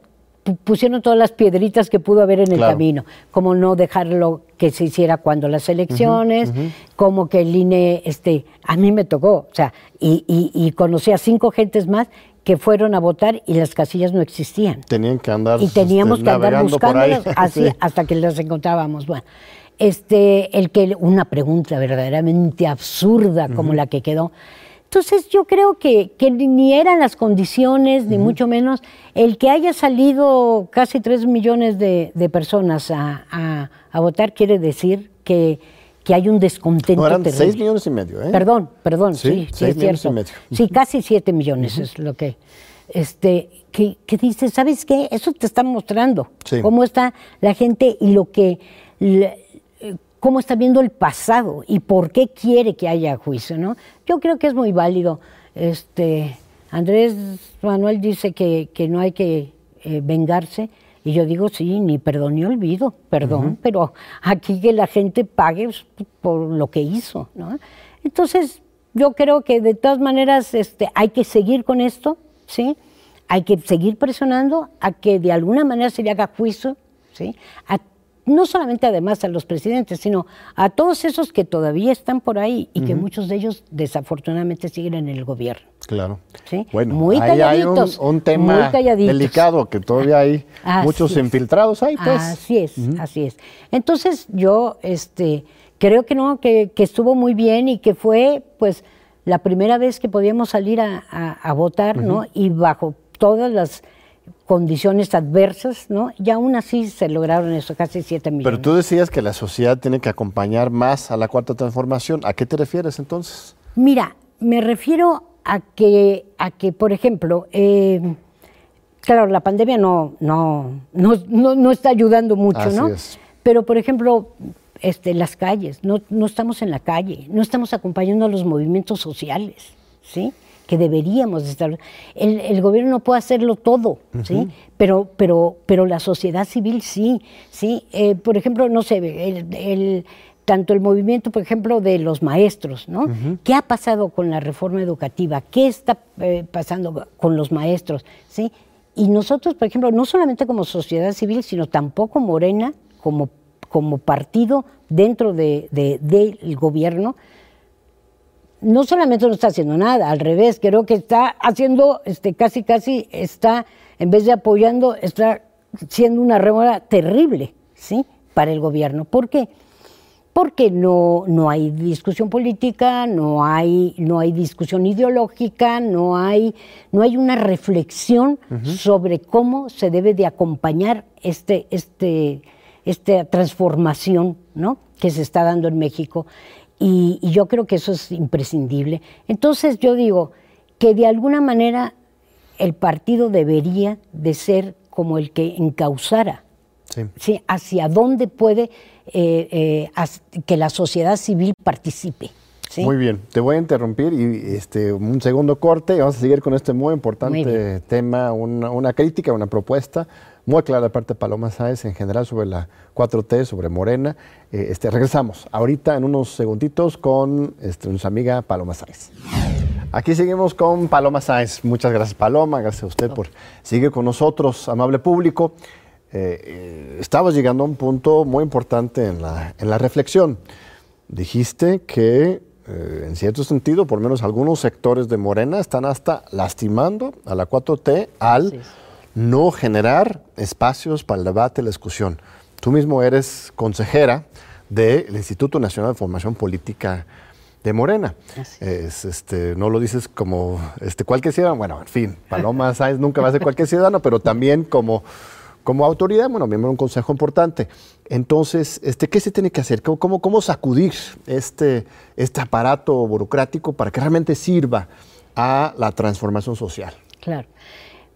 pusieron todas las piedritas que pudo haber en el camino, como no dejarlo que se hiciera cuando las elecciones, como que el INE, este, a mí me tocó, o sea, y, y, y conocí a cinco gentes más que fueron a votar y las casillas no existían. Tenían que andar y teníamos este, que andar buscándolas [LAUGHS] así Sí. hasta que las encontrábamos. Bueno, este, el que una pregunta verdaderamente absurda como la que quedó. Entonces yo creo que, que ni- eran las condiciones, ni mucho menos el que haya salido casi tres millones de, de personas a, a- a votar quiere decir que, que hay un descontento No, eran terrible. seis millones y medio, ¿eh? Perdón, perdón, Sí, sí, es millones y cierto. medio. Sí, casi siete millones es lo que, este, que, que dice, ¿sabes qué? Eso te está mostrando Sí. cómo está la gente y lo que, cómo está viendo el pasado y por qué quiere que haya juicio, ¿no? Yo creo que es muy válido. Este, Andrés Manuel dice que, que no hay que eh, vengarse. Y yo digo, sí, ni perdón ni olvido, perdón, pero aquí que la gente pague por lo que hizo, ¿no? Entonces, yo creo que de todas maneras este, hay que seguir con esto, ¿sí? Hay que seguir presionando a que de alguna manera se le haga juicio, ¿sí? A- no solamente además a los presidentes, sino a todos esos que todavía están por ahí y que muchos de ellos desafortunadamente siguen en el gobierno. Claro. Sí, Bueno, muy ahí hay un, tema delicado que todavía hay [LAUGHS] Así muchos es. infiltrados ahí, pues. Así es, así es. Entonces yo este, creo que no, que, que estuvo muy bien y que fue pues la primera vez que podíamos salir a, a- a votar, ¿no? Y bajo todas las condiciones adversas, ¿no? Y aún así se lograron eso, casi 7 millones. Pero tú decías que la sociedad tiene que acompañar más a la cuarta transformación. ¿A qué te refieres entonces? Mira, me refiero a que, a que por ejemplo, eh, claro, la pandemia no, no, no, no, no está ayudando mucho, Así ¿no? es. Pero, por ejemplo, este, las calles, no, no estamos en la calle, no estamos acompañando a los movimientos sociales, ¿sí? Que deberíamos estar. El, el gobierno no puede hacerlo todo, ¿sí? Pero, pero, pero la sociedad civil sí, ¿sí? Eh, por ejemplo, no sé, el, el- tanto el movimiento, por ejemplo, de los maestros, ¿no? ¿Qué ha pasado con la reforma educativa? ¿Qué está eh, pasando con los maestros? ¿Sí? Y nosotros, por ejemplo, no solamente como sociedad civil, sino tampoco Morena, como, como partido dentro de- de- del gobierno, no solamente no está haciendo nada, al revés, creo que está haciendo, este, casi, casi está, en vez de apoyando, está siendo una remora terrible, ¿sí? Para el gobierno. ¿Por qué? Porque no, no hay discusión política, no hay, no hay discusión ideológica, no hay, no hay una reflexión sobre cómo se debe de acompañar este, este, esta transformación ¿no? que se está dando en México. Y, y yo creo que eso es imprescindible. Entonces yo digo que de alguna manera el partido debería de ser como el que encauzara Sí. ¿sí? hacia dónde puede eh, eh, que la sociedad civil participe. ¿sí? Muy bien, te voy a interrumpir y este, un segundo corte y vamos a seguir con este muy importante Muy tema, una, una crítica, una propuesta muy clara de parte de Paloma Sáez en general sobre la 4T, sobre Morena. Eh, este, regresamos ahorita en unos segunditos con este, nuestra amiga Paloma Sáez. Aquí seguimos con Paloma Sáez. Muchas gracias Paloma, gracias a usted por seguir con nosotros, amable público. Eh, eh, estabas llegando a un punto muy importante en la, reflexión. Dijiste que, eh, en cierto sentido, por lo menos algunos sectores de Morena están hasta lastimando a la 4T al. No generar espacios para el debate y la discusión. Tú mismo eres consejera del Instituto Nacional de Formación Política de Morena. Es, este, no lo dices como este, cualquier ciudadano, bueno, en fin, Paloma [LAUGHS] Sáenz nunca va a ser cualquier ciudadano, pero también como, como autoridad, bueno, miembro de un consejo importante. Entonces, este, ¿qué se tiene que hacer? ¿Cómo, cómo, cómo sacudir este, este aparato burocrático para que realmente sirva a la transformación social? Claro.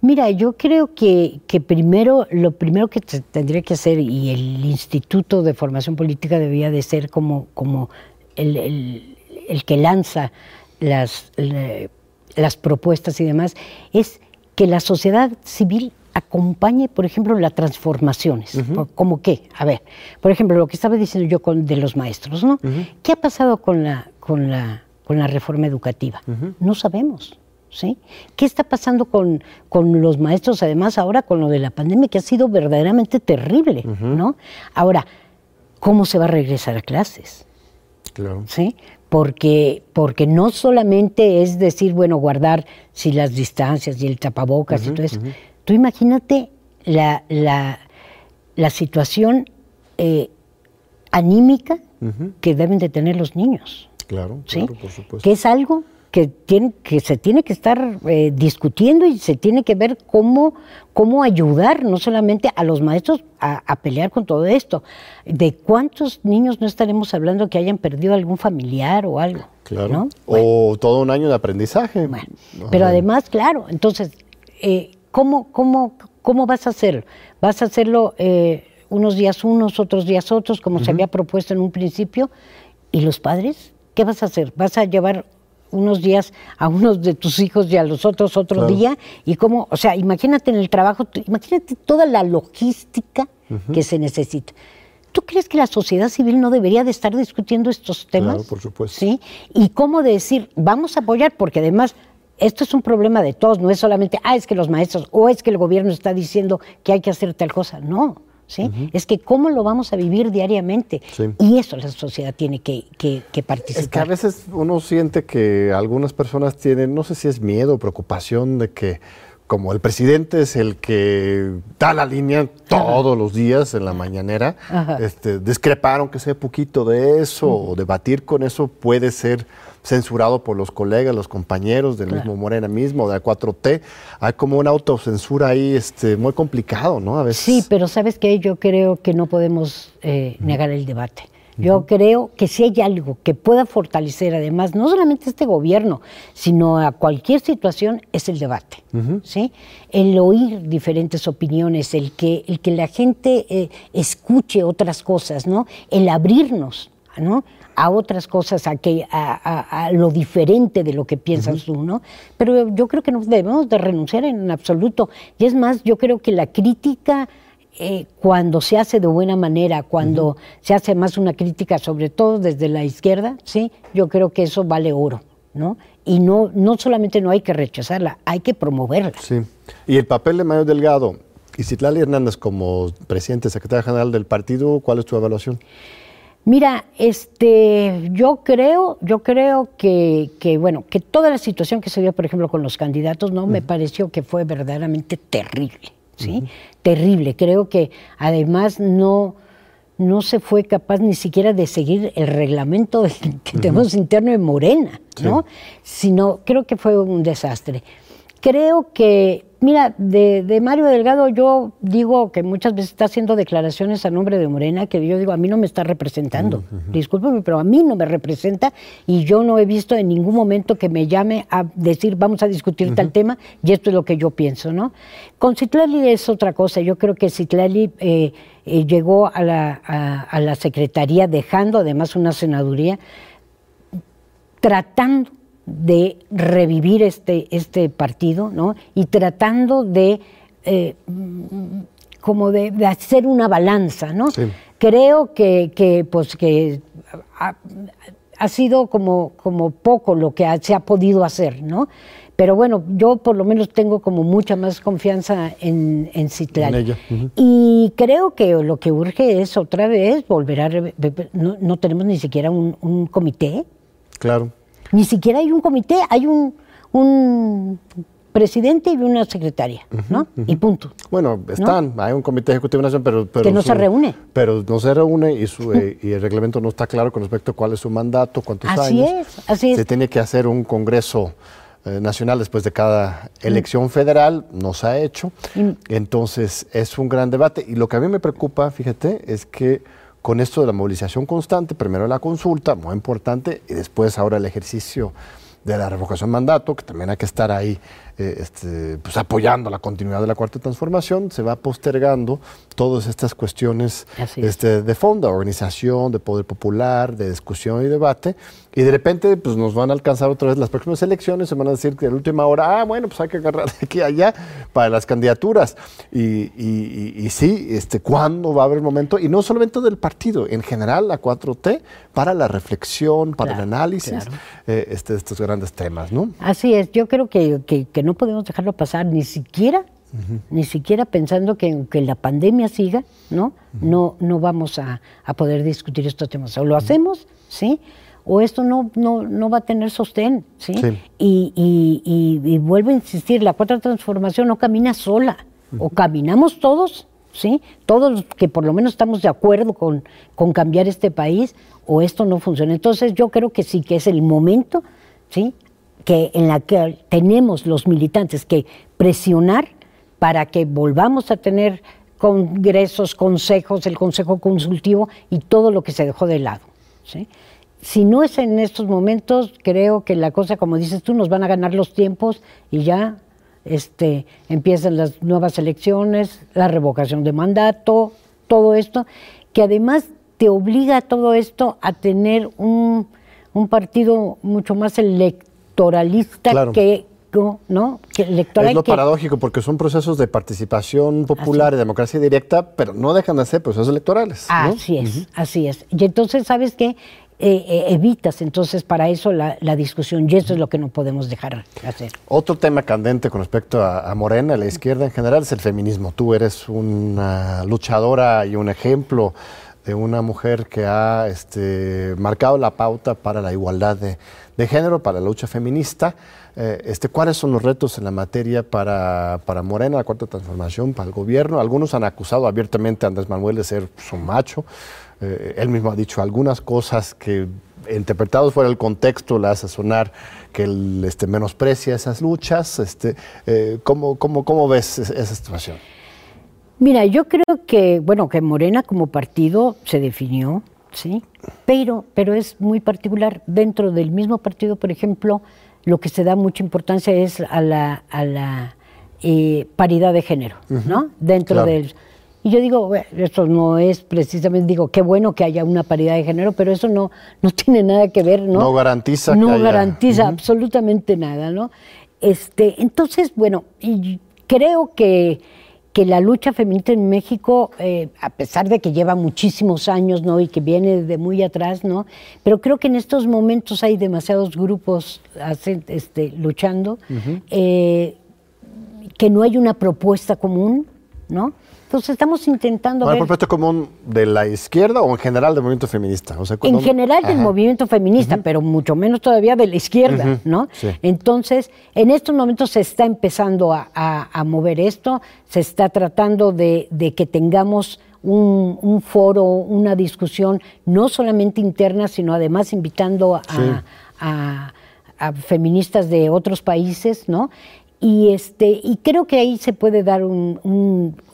Mira, yo creo que, que primero, lo primero que tendría que hacer, y el Instituto de Formación Política debía de ser como, como el, el- el que lanza las, la- las propuestas y demás, es que la sociedad civil acompañe, por ejemplo, las transformaciones. ¿Cómo qué? A ver, por ejemplo, lo que estaba diciendo yo con, de los maestros, ¿no? ¿Qué ha pasado con la, con la, con la reforma educativa? No sabemos. ¿Sí? ¿Qué está pasando con, con, los maestros, además ahora con lo de la pandemia, que ha sido verdaderamente terrible, ¿no? Ahora, ¿cómo se va a regresar a clases? Claro. ¿Sí? Porque, porque no solamente es decir, bueno, guardar si las distancias y el tapabocas y todo eso. Tú imagínate la, la, la situación eh, anímica que deben de tener los niños. Claro, ¿sí? claro, por supuesto. Que es algo que, tiene, que se tiene que estar eh, discutiendo y se tiene que ver cómo, cómo ayudar no solamente a los maestros a, pelear con todo esto. ¿De cuántos niños no estaremos hablando que hayan perdido algún familiar o algo? Claro. O todo un año de aprendizaje. Bueno, pero además, claro, entonces, eh, ¿cómo, cómo, ¿cómo vas a hacerlo? ¿Vas a hacerlo eh, unos días unos, otros días otros, como se había propuesto en un principio? ¿Y los padres? ¿Qué vas a hacer? ¿Vas a llevar unos días a unos de tus hijos y a los otros otro día. Y cómo, o sea, imagínate en el trabajo, imagínate toda la logística que se necesita. ¿Tú crees que la sociedad civil no debería de estar discutiendo estos temas? Claro, por supuesto. Sí. Y cómo decir, vamos a apoyar, porque además esto es un problema de todos, no es solamente, ah, es que los maestros o es que el gobierno está diciendo que hay que hacer tal cosa. No. ¿Sí? Es que cómo lo vamos a vivir diariamente. Y eso la sociedad tiene que, participar. Es que a veces uno siente que algunas personas tienen, no sé si es miedo o preocupación de que como el presidente es el que da la línea todos los días en la mañanera, este, discrepar aunque sea poquito de eso o debatir con eso puede ser censurado por los colegas, los compañeros del mismo Morena mismo, de la 4T. Hay como una autocensura ahí este, muy complicado, ¿no? A veces. Sí, pero ¿sabes qué? Yo creo que no podemos eh, negar el debate. Yo creo que si hay algo que pueda fortalecer, además, no solamente este gobierno, sino a cualquier situación, es el debate. ¿sí? El oír diferentes opiniones, el que, el que la gente eh, escuche otras cosas, ¿no? el abrirnos. ¿no? A otras cosas, a, que, a, lo diferente de lo que piensas tú, ¿no? Pero yo creo que no debemos de renunciar en absoluto. Y es más, yo creo que la crítica, eh, cuando se hace de buena manera, cuando se hace más una crítica, sobre todo desde la izquierda, ¿sí? Yo creo que eso vale oro, ¿no? Y no, no solamente no hay que rechazarla, hay que promoverla. Sí. Y el papel de Mayo Delgado y Citlali Hernández como presidente, secretaria general del partido, ¿cuál es tu evaluación? Mira, este, yo creo, yo creo que, que, bueno, que toda la situación que se dio, por ejemplo, con los candidatos, no, me pareció que fue verdaderamente terrible, sí, terrible. Creo que además no, no se fue capaz ni siquiera de seguir el reglamento [LAUGHS] que tenemos interno de Morena, ¿no? Sino creo que fue un desastre. Creo que Mira, de, Mario Delgado yo digo que muchas veces está haciendo declaraciones a nombre de Morena que yo digo, a mí no me está representando. Discúlpeme, pero a mí no me representa y yo no he visto en ningún momento que me llame a decir, vamos a discutir tal tema y esto es lo que yo pienso, ¿no? Con Citlali es otra cosa. Yo creo que Citlali eh, eh, llegó a la, a la Secretaría dejando además una senaduría tratando de revivir este, este partido, ¿no? Y tratando de eh, como de, hacer una balanza, ¿no? Creo que, pues que ha, sido como, como poco lo que se ha podido hacer, ¿no? Pero bueno, yo por lo menos tengo como mucha más confianza en, en Citlali. Y creo que lo que urge es otra vez volver a... No, no tenemos ni siquiera un, un comité. Claro. Ni siquiera hay un comité, hay un, un presidente y una secretaria, ¿no? Y punto. Bueno, están, hay un comité ejecutivo nacional, pero, pero que no se reúne. Pero no se reúne y, su, eh, y el reglamento no está claro con respecto a cuál es su mandato, cuántos años. Así es, así es. Se tiene que hacer un congreso eh, nacional después de cada elección federal, no se ha hecho. Entonces, es un gran debate. Y lo que a mí me preocupa, fíjate, es que con esto de la movilización constante, primero la consulta, muy importante, y después ahora el ejercicio de la revocación mandato, que también hay que estar ahí eh, este, pues apoyando la continuidad de la cuarta transformación, se va postergando todas estas cuestiones este, de fondo, organización, de poder popular, de discusión y debate, y de repente pues nos van a alcanzar otra vez las próximas elecciones, se van a decir que a la última hora, ah, bueno, pues hay que agarrar de aquí a allá para las candidaturas. Y, y, sí, este, ¿cuándo va a haber momento? Y no solamente del partido, en general la 4T, para la reflexión, para el análisis eh, este, de estos grandes temas, ¿no? Así es, yo creo que, que, no podemos dejarlo pasar ni siquiera ni siquiera pensando que aunque la pandemia siga, ¿no? No, no vamos a, a, poder discutir estos temas. O lo hacemos, ¿sí? o esto no, no, no va a tener sostén, ¿sí? Y, y, y, vuelvo a insistir, la cuarta transformación no camina sola, o caminamos todos, ¿sí? Todos los que por lo menos estamos de acuerdo con, con cambiar este país, o esto no funciona. Entonces yo creo que sí que es el momento, ¿sí? Que en la que tenemos los militantes que presionar para que volvamos a tener congresos, consejos, el consejo consultivo y todo lo que se dejó de lado, ¿sí? si no es en estos momentos, creo que la cosa, como dices tú, nos van a ganar los tiempos y ya este, empiezan las nuevas elecciones, la revocación de mandato, todo esto, que además te obliga a todo esto a tener un, partido mucho más electoralista que ¿no? es lo paradójico, porque son procesos de participación popular y democracia directa, pero no dejan de ser procesos electorales. Así es, así es. Y entonces, ¿sabes qué? Eh, eh, evitas entonces para eso la, discusión y eso es lo que no podemos dejar hacer. Otro tema candente con respecto a, Morena, a la izquierda en general, es el feminismo. Tú eres una luchadora y un ejemplo de una mujer que ha este, marcado la pauta para la igualdad de, género, para la lucha feminista. Eh, este, ¿Cuáles son los retos en la materia para, para, Morena, la cuarta transformación, para el gobierno? Algunos han acusado abiertamente a Andrés Manuel de ser su macho. Eh, él mismo ha dicho algunas cosas que interpretados fuera del contexto le hace sonar que él este, menosprecia esas luchas. Este, eh, ¿cómo, cómo, cómo, ves esa situación? Mira, yo creo que, bueno, que Morena como partido se definió, ¿sí? Pero, pero es muy particular. Dentro del mismo partido, por ejemplo, lo que se da mucha importancia es a la, a la eh, paridad de género, ¿no? Dentro del y yo digo, esto no es precisamente, digo, qué bueno que haya una paridad de género, pero eso no, no [LAUGHS] tiene nada que ver, ¿no? No garantiza. No garantiza absolutamente nada, ¿no? Este, entonces, bueno, y creo que, que la lucha feminista en México, eh, a pesar de que lleva muchísimos años, ¿no? Y que viene de muy atrás, ¿no? Pero creo que en estos momentos hay demasiados grupos este, luchando, eh, que no hay una propuesta común, ¿no? Entonces estamos intentando ¿No ver... propuesta común de la izquierda o en general del movimiento feminista? En general del movimiento feminista, pero mucho menos todavía de la izquierda, ¿no? Entonces, en estos momentos se está empezando a, mover esto, se está tratando de, que tengamos un, foro, una discusión, no solamente interna, sino además invitando a, a feministas de otros países, ¿no? Y, este, y creo que ahí se puede dar un,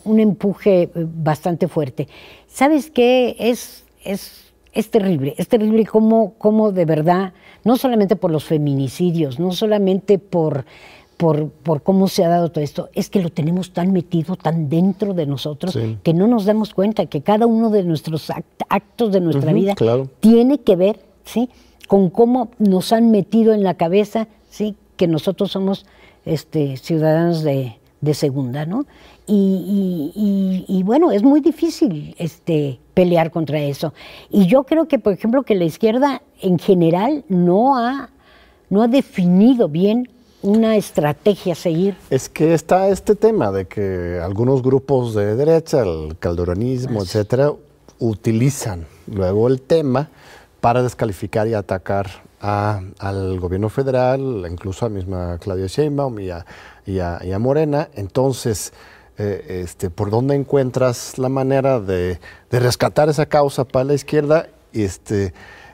un, empuje eh, bastante fuerte. ¿Sabes qué? Es, es, es terrible, es terrible cómo, cómo de verdad, no solamente por los feminicidios, no solamente por, por, por, cómo se ha dado todo esto, es que lo tenemos tan metido, tan dentro de nosotros, que no nos damos cuenta que cada uno de nuestros actos de nuestra vida tiene que ver ¿sí? con cómo nos han metido en la cabeza ¿sí? que nosotros somos este, ciudadanos de, segunda, ¿no? Y, bueno, es muy difícil este, pelear contra eso. Y yo creo que, por ejemplo, que la izquierda en general no ha, no ha definido bien una estrategia a seguir. Es que está este tema de que algunos grupos de derecha, el calderonismo, etcétera, utilizan luego el tema para descalificar y atacar al gobierno federal, incluso a misma Claudia Sheinbaum y a, y a, Morena. Entonces, eh, este, ¿por dónde encuentras la manera de, de, rescatar esa causa para la izquierda? Este,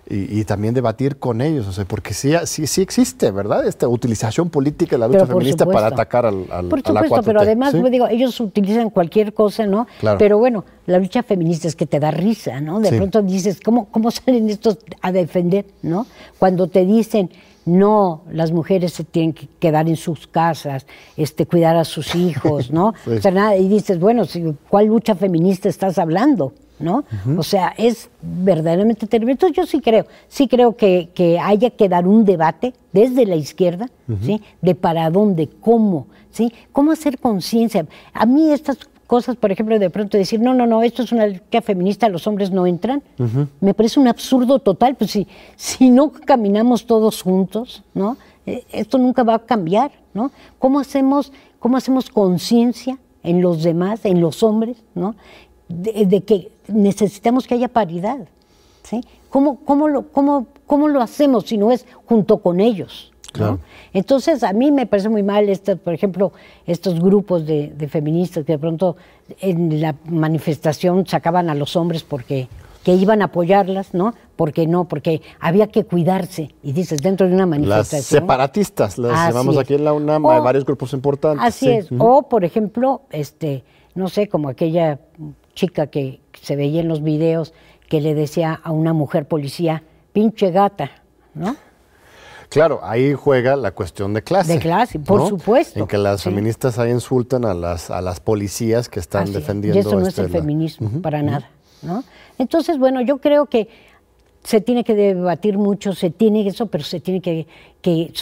y, también debatir con ellos, o sea, porque sí, sí, sí existe, ¿verdad? Esta utilización política de la lucha feminista para atacar al, al Por supuesto, pero además, digo, ellos utilizan cualquier cosa, ¿no? Pero bueno, la lucha feminista es que te da risa, ¿no? De pronto dices, ¿cómo, ¿cómo salen estos a defender, ¿no? Cuando te dicen, no, las mujeres se tienen que quedar en sus casas, este, cuidar a sus hijos, ¿no? [LAUGHS] O sea, nada, y dices, bueno, ¿cuál lucha feminista estás hablando? ¿No? O sea, es verdaderamente terrible. Entonces yo sí creo, sí creo que, que haya que dar un debate desde la izquierda, ¿sí? De para dónde, cómo, ¿sí? Cómo hacer conciencia. A mí estas cosas, por ejemplo, de pronto decir, no, no, no, esto es una lucha feminista, los hombres no entran, me parece un absurdo total, pues si, si no caminamos todos juntos, ¿no? Eh, esto nunca va a cambiar, ¿no? ¿Cómo hacemos, cómo hacemos conciencia en los demás, en los hombres, ¿no? De, que necesitamos que haya paridad, ¿sí? ¿Cómo, cómo, lo, cómo, ¿Cómo lo hacemos si no es junto con ellos? Entonces, a mí me parece muy mal, este, por ejemplo, estos grupos de, feministas que de pronto en la manifestación sacaban a los hombres porque que iban a apoyarlas, ¿no? Porque no, porque había que cuidarse. Y dices, dentro de una manifestación. Las separatistas, las llamamos aquí en la UNAM, hay varios grupos importantes. Así es. O, por ejemplo, este, no sé, como aquella chica que se veía en los videos que le decía a una mujer policía, pinche gata, ¿no? Claro, ahí juega la cuestión de clase. De clase, por supuesto. En que las feministas ahí insultan a las, a las policías que están defendiendo. Y eso no es este, el feminismo, para nada. ¿no? Entonces, bueno, yo creo que se tiene que debatir mucho, se tiene eso, pero se tiene que, que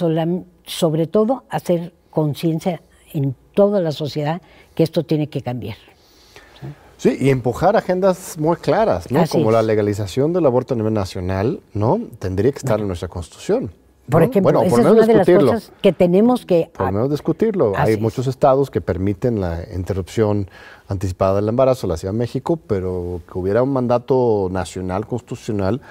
sobre todo hacer conciencia en toda la sociedad que esto tiene que cambiar. Sí, y empujar agendas muy claras, ¿no? Como la legalización del aborto a nivel nacional, ¿no? Tendría que estar en nuestra Constitución. Por ejemplo, esa es una de las cosas que tenemos que... Por lo menos discutirlo. Hay muchos estados que permiten la interrupción anticipada del embarazo, la Ciudad de México, pero que hubiera un mandato nacional constitucional,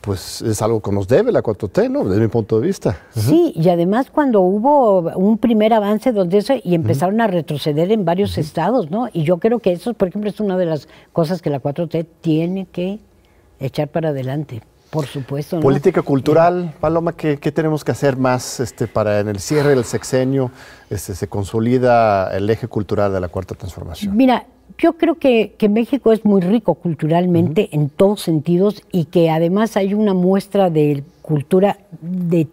pues es algo que nos debe la 4T, ¿no? Desde mi punto de vista. Sí, y además cuando hubo un primer avance donde eso, y empezaron a retroceder en varios estados, ¿no? Y yo creo que eso, por ejemplo, es una de las cosas que la 4T tiene que echar para adelante. Por supuesto. Política cultural, Paloma, ¿qué, tenemos que hacer más este, para en el cierre del sexenio este, se consolida el eje cultural de la cuarta transformación? Mira, yo creo que, México es muy rico culturalmente en todos sentidos y que además hay una muestra de cultura de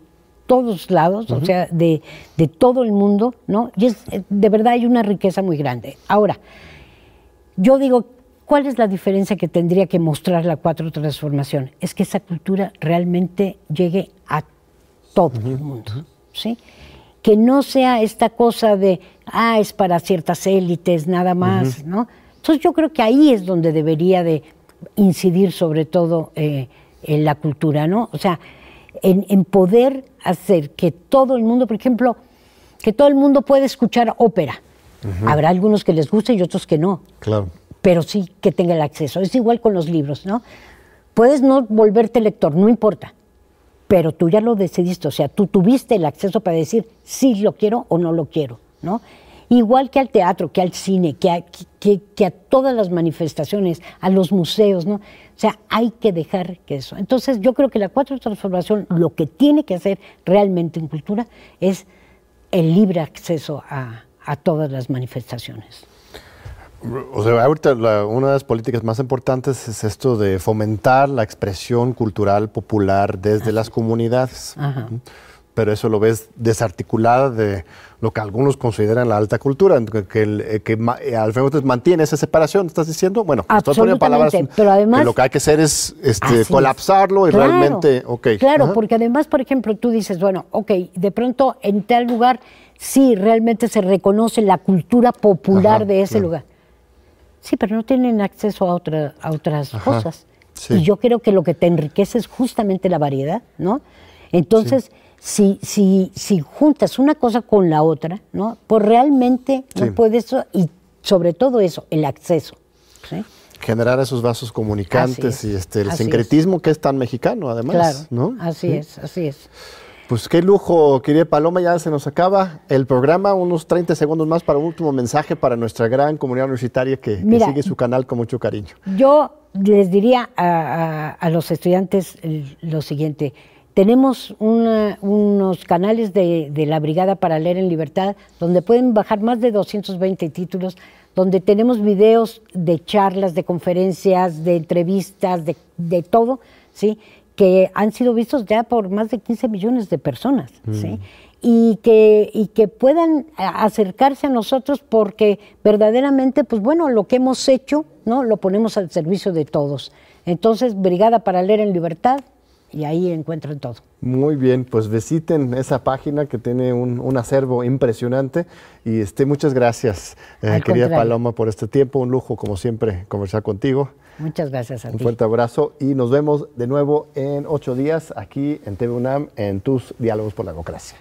todos lados, o sea, de, de, todo el mundo, ¿no? Y es, de verdad hay una riqueza muy grande. Ahora, yo digo ¿Cuál es la diferencia que tendría que mostrar la cuatro transformación? Es que esa cultura realmente llegue a todo el mundo, ¿sí? Que no sea esta cosa de, ah, es para ciertas élites, nada más, ¿no? Entonces yo creo que ahí es donde debería de incidir sobre todo eh, en la cultura, ¿no? O sea, en, poder hacer que todo el mundo, por ejemplo, que todo el mundo pueda escuchar ópera. Habrá algunos que les guste y otros que no. Claro pero sí que tenga el acceso. Es igual con los libros, ¿no? Puedes no volverte lector, no importa, pero tú ya lo decidiste, o sea, tú tuviste el acceso para decir sí lo quiero o no lo quiero, ¿no? Igual que al teatro, que al cine, que a, todas las manifestaciones, a los museos, ¿no? O sea, hay que dejar que eso. Entonces, yo creo que la cuatro transformación lo que tiene que hacer realmente en cultura es el libre acceso a todas las manifestaciones. O sea, ahorita una de las políticas más importantes es esto de fomentar la expresión cultural popular desde las comunidades. Pero eso lo ves desarticulada de lo que algunos consideran la alta cultura, que, eh, que, eh, al final mantiene esa separación, ¿estás diciendo? Bueno, estoy poniendo palabras pero además, que lo que hay que hacer es este, colapsarlo y realmente, ok. Claro, porque además, por ejemplo, tú dices, bueno, ok, de pronto en tal lugar sí realmente se reconoce la cultura popular de ese lugar Sí, pero no tienen acceso a, otra, a otras cosas. Y yo creo que lo que te enriquece es justamente la variedad, ¿no? Entonces, si, si, si juntas una cosa con la otra, ¿no? Pues realmente no puedes, y sobre todo eso, el acceso. Generar esos vasos comunicantes y este, el sincretismo que es tan mexicano, además. Claro, ¿no? así es, así es. Pues qué lujo, querida Paloma, ya se nos acaba el programa, unos 30 segundos más para un último mensaje para nuestra gran comunidad universitaria que, sigue su canal con mucho cariño. Yo les diría a, los estudiantes lo siguiente, tenemos unos canales de, de, la Brigada para Leer en Libertad donde pueden bajar más de 220 títulos, donde tenemos videos de charlas, de conferencias, de entrevistas, de, de todo, ¿sí? Que han sido vistos ya por más de 15 millones de personas, ¿sí? Y que, y que puedan acercarse a nosotros porque verdaderamente, pues bueno, lo que hemos hecho, ¿no? Lo ponemos al servicio de todos. Entonces, Brigada para Leer en Libertad, y ahí encuentran todo. Muy bien, pues visiten esa página que tiene un, acervo impresionante y este, muchas gracias, eh, querida Paloma, por este tiempo. Un lujo, como siempre, conversar contigo. Muchas gracias a Un fuerte abrazo y nos vemos de nuevo en ocho días aquí en TV UNAM en tus Diálogos por la Democracia.